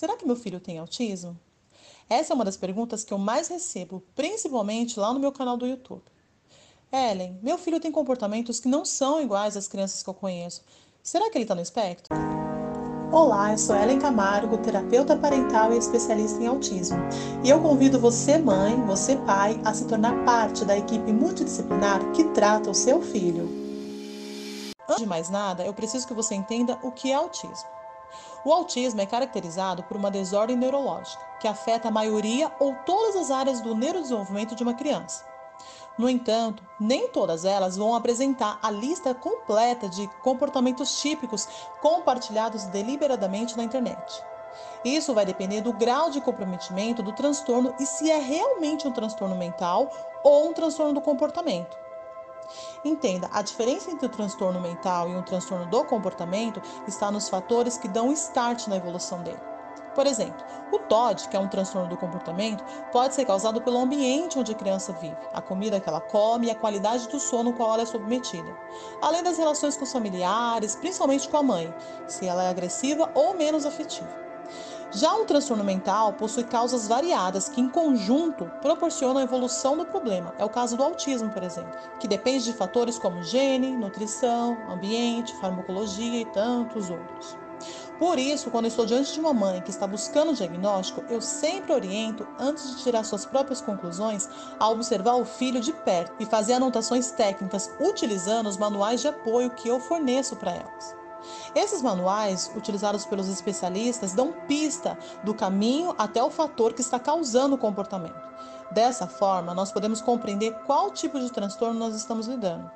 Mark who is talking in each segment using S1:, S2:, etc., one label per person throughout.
S1: será que meu filho tem autismo? Essa é uma das perguntas que eu mais recebo, principalmente lá no meu canal do YouTube. Ellen, meu filho tem comportamentos que não são iguais às crianças que eu conheço. Será que ele está no espectro? Olá, eu sou Ellen Camargo, terapeuta parental e especialista em autismo. E eu convido você, mãe, você, pai, a se tornar parte da equipe multidisciplinar que trata o seu filho. Antes de mais nada, eu preciso que você entenda o que é autismo. O autismo é caracterizado por uma desordem neurológica que afeta a maioria ou todas as áreas do neurodesenvolvimento de uma criança. No entanto, nem todas elas vão apresentar a lista completa de comportamentos típicos compartilhados deliberadamente na internet. Isso vai depender do grau de comprometimento do transtorno e se é realmente um transtorno mental ou um transtorno do comportamento. Entenda, a diferença entre o transtorno mental e um transtorno do comportamento está nos fatores que dão start na evolução dele. Por exemplo, o TOD, que é um transtorno do comportamento, pode ser causado pelo ambiente onde a criança vive, a comida que ela come e a qualidade do sono qual ela é submetida, além das relações com os familiares, principalmente com a mãe, se ela é agressiva ou menos afetiva. Já um transtorno mental possui causas variadas que, em conjunto, proporcionam a evolução do problema. É o caso do autismo, por exemplo, que depende de fatores como gene, nutrição, ambiente, farmacologia e tantos outros. Por isso, quando estou diante de uma mãe que está buscando um diagnóstico, eu sempre oriento, antes de tirar suas próprias conclusões, a observar o filho de perto e fazer anotações técnicas utilizando os manuais de apoio que eu forneço para elas. Esses manuais, utilizados pelos especialistas, dão pista do caminho até o fator que está causando o comportamento. Dessa forma, nós podemos compreender qual tipo de transtorno nós estamos lidando.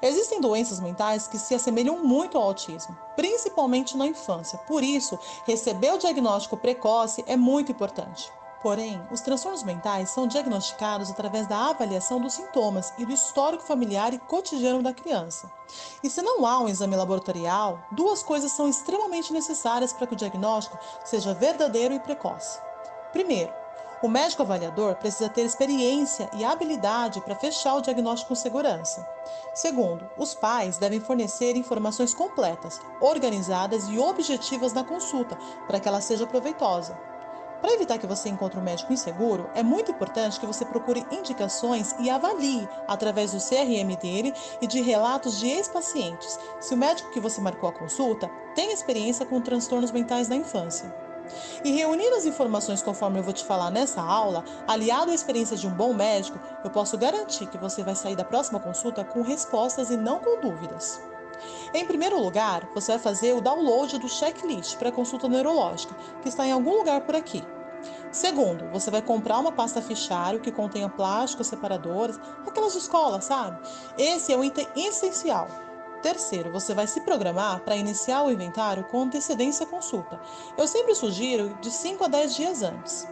S1: Existem doenças mentais que se assemelham muito ao autismo, principalmente na infância. Por isso, receber o diagnóstico precoce é muito importante. Porém, os transtornos mentais são diagnosticados através da avaliação dos sintomas e do histórico familiar e cotidiano da criança. E se não há um exame laboratorial, duas coisas são extremamente necessárias para que o diagnóstico seja verdadeiro e precoce. Primeiro, o médico avaliador precisa ter experiência e habilidade para fechar o diagnóstico com segurança. Segundo, os pais devem fornecer informações completas, organizadas e objetivas na consulta para que ela seja proveitosa. Para evitar que você encontre um médico inseguro, é muito importante que você procure indicações e avalie, através do CRM dele e de relatos de ex-pacientes, se o médico que você marcou a consulta tem experiência com transtornos mentais na infância. E reunir as informações conforme eu vou te falar nessa aula, aliado à experiência de um bom médico, eu posso garantir que você vai sair da próxima consulta com respostas e não com dúvidas. Em primeiro lugar, você vai fazer o download do checklist para consulta neurológica, que está em algum lugar por aqui. Segundo, você vai comprar uma pasta fichário que contenha plásticos separadores, aquelas de escola, sabe? Esse é um item essencial. Terceiro, você vai se programar para iniciar o inventário com antecedência à consulta. Eu sempre sugiro de 5 a 10 dias antes.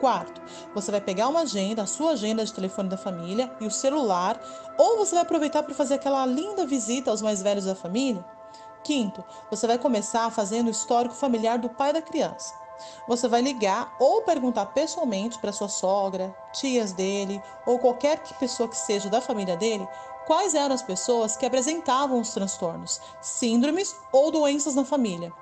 S1: Quarto, você vai pegar uma agenda, a sua agenda de telefone da família e o celular, ou você vai aproveitar para fazer aquela linda visita aos mais velhos da família. Quinto, você vai começar fazendo o histórico familiar do pai da criança. Você vai ligar ou perguntar pessoalmente para sua sogra, tias dele ou qualquer pessoa que seja da família dele quais eram as pessoas que apresentavam os transtornos, síndromes ou doenças na família.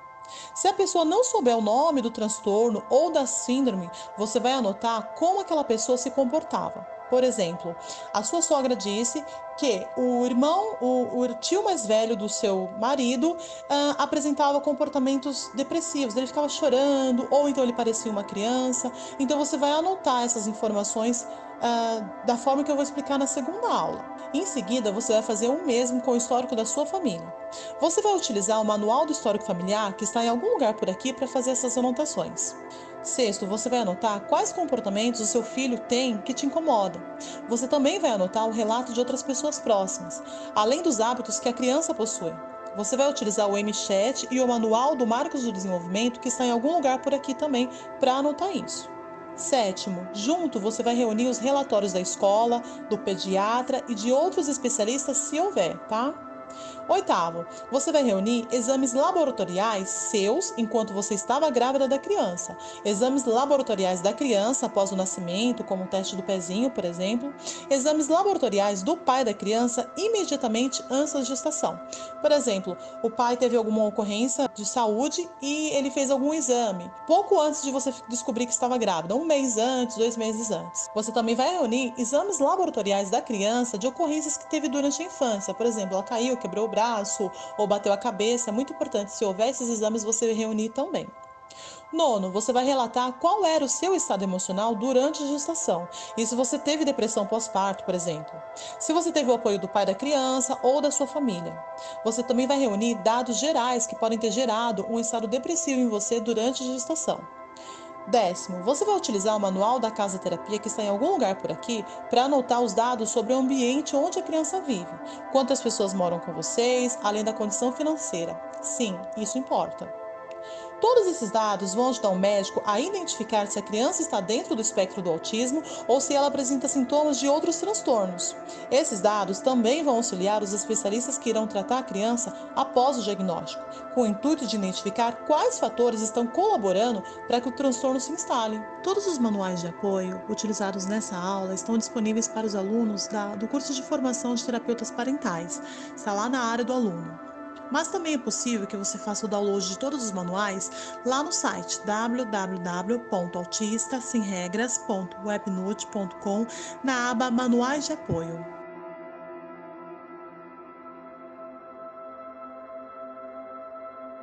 S1: Se a pessoa não souber o nome do transtorno ou da síndrome, você vai anotar como aquela pessoa se comportava. Por exemplo, a sua sogra disse que o irmão, o, o tio mais velho do seu marido, uh, apresentava comportamentos depressivos. Ele ficava chorando, ou então ele parecia uma criança. Então você vai anotar essas informações uh, da forma que eu vou explicar na segunda aula. Em seguida, você vai fazer o mesmo com o histórico da sua família. Você vai utilizar o manual do histórico familiar que está em algum lugar por aqui para fazer essas anotações. Sexto, você vai anotar quais comportamentos o seu filho tem que te incomodam. Você também vai anotar o relato de outras pessoas próximas, além dos hábitos que a criança possui. Você vai utilizar o MChat e o manual do Marcos do Desenvolvimento, que está em algum lugar por aqui também, para anotar isso. Sétimo, junto você vai reunir os relatórios da escola, do pediatra e de outros especialistas, se houver, tá? Oitavo, você vai reunir exames laboratoriais seus enquanto você estava grávida da criança. Exames laboratoriais da criança após o nascimento, como o teste do pezinho, por exemplo. Exames laboratoriais do pai da criança imediatamente antes da gestação. Por exemplo, o pai teve alguma ocorrência de saúde e ele fez algum exame pouco antes de você descobrir que estava grávida, um mês antes, dois meses antes. Você também vai reunir exames laboratoriais da criança de ocorrências que teve durante a infância. Por exemplo, ela caiu, quebrou o braço braço ou bateu a cabeça. É muito importante, se houver esses exames, você reunir também. Nono, você vai relatar qual era o seu estado emocional durante a gestação. E se você teve depressão pós-parto, por exemplo. Se você teve o apoio do pai da criança ou da sua família. Você também vai reunir dados gerais que podem ter gerado um estado depressivo em você durante a gestação. Décimo, você vai utilizar o manual da casa terapia que está em algum lugar por aqui para anotar os dados sobre o ambiente onde a criança vive, quantas pessoas moram com vocês, além da condição financeira. Sim, isso importa. Todos esses dados vão ajudar o médico a identificar se a criança está dentro do espectro do autismo ou se ela apresenta sintomas de outros transtornos. Esses dados também vão auxiliar os especialistas que irão tratar a criança após o diagnóstico, com o intuito de identificar quais fatores estão colaborando para que o transtorno se instale. Todos os manuais de apoio utilizados nessa aula estão disponíveis para os alunos da, do curso de formação de terapeutas parentais. Está lá na área do aluno. Mas também é possível que você faça o download de todos os manuais lá no site www.autistasemregras.webnote.com na aba Manuais de Apoio.